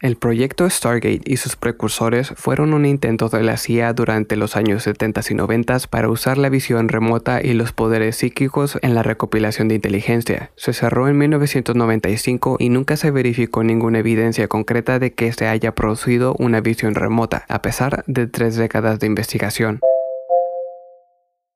El proyecto Stargate y sus precursores fueron un intento de la CIA durante los años 70 y 90 para usar la visión remota y los poderes psíquicos en la recopilación de inteligencia. Se cerró en 1995 y nunca se verificó ninguna evidencia concreta de que se haya producido una visión remota, a pesar de tres décadas de investigación.